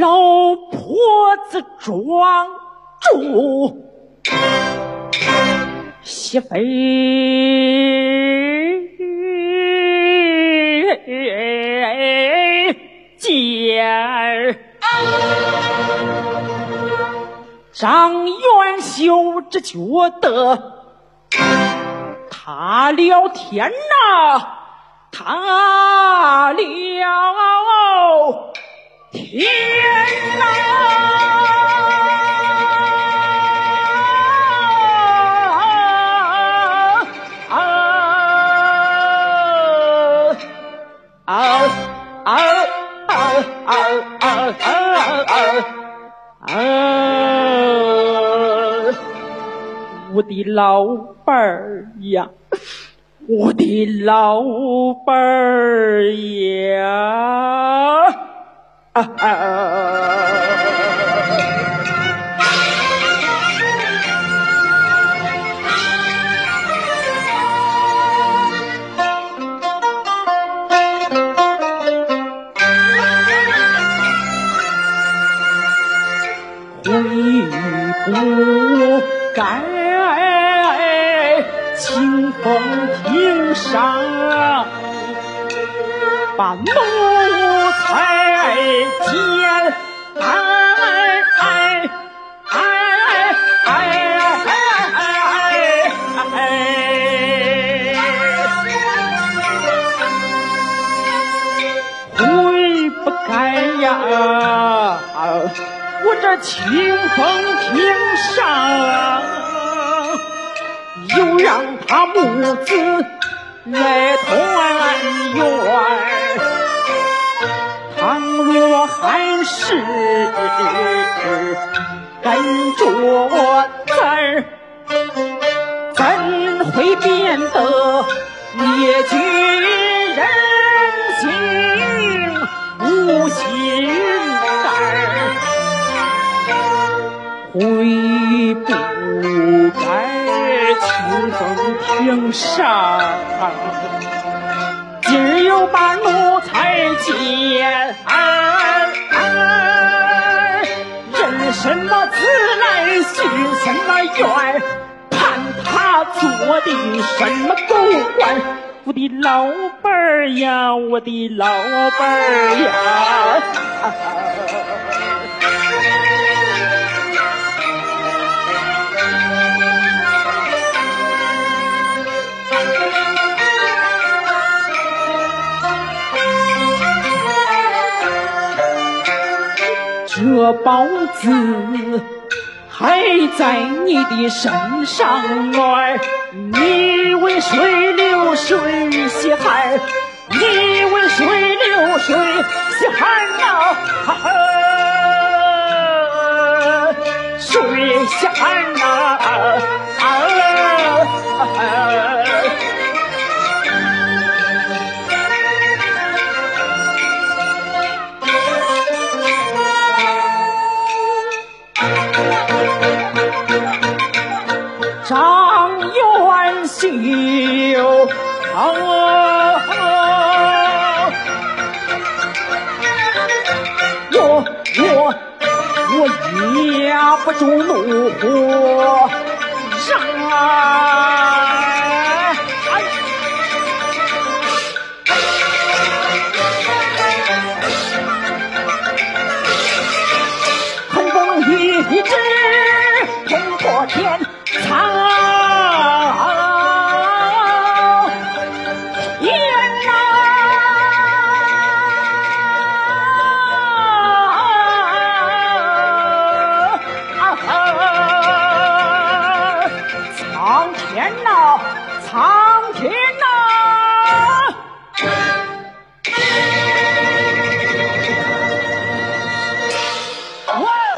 老婆子装住媳妇儿张元秀只觉得他了天呐，他了天呐！啊啊我的老伴儿呀，我的老伴儿呀！啊啊！悔不该清风亭上把奴才见，哎哎哎哎哎！悔不该呀！我这清风亭上，又让他母子来团圆。倘若还是跟着我儿，怎会变得灭绝人性无心肝？悔不风亭上，今儿又把奴才见。人什么自来，许什么愿，盼他做的什么狗官？我的老伴儿呀，我的老伴儿呀！这包子还在你的身上玩，你为谁流水洗汗？你为谁流张元秀，我我我压不住怒火，让 China.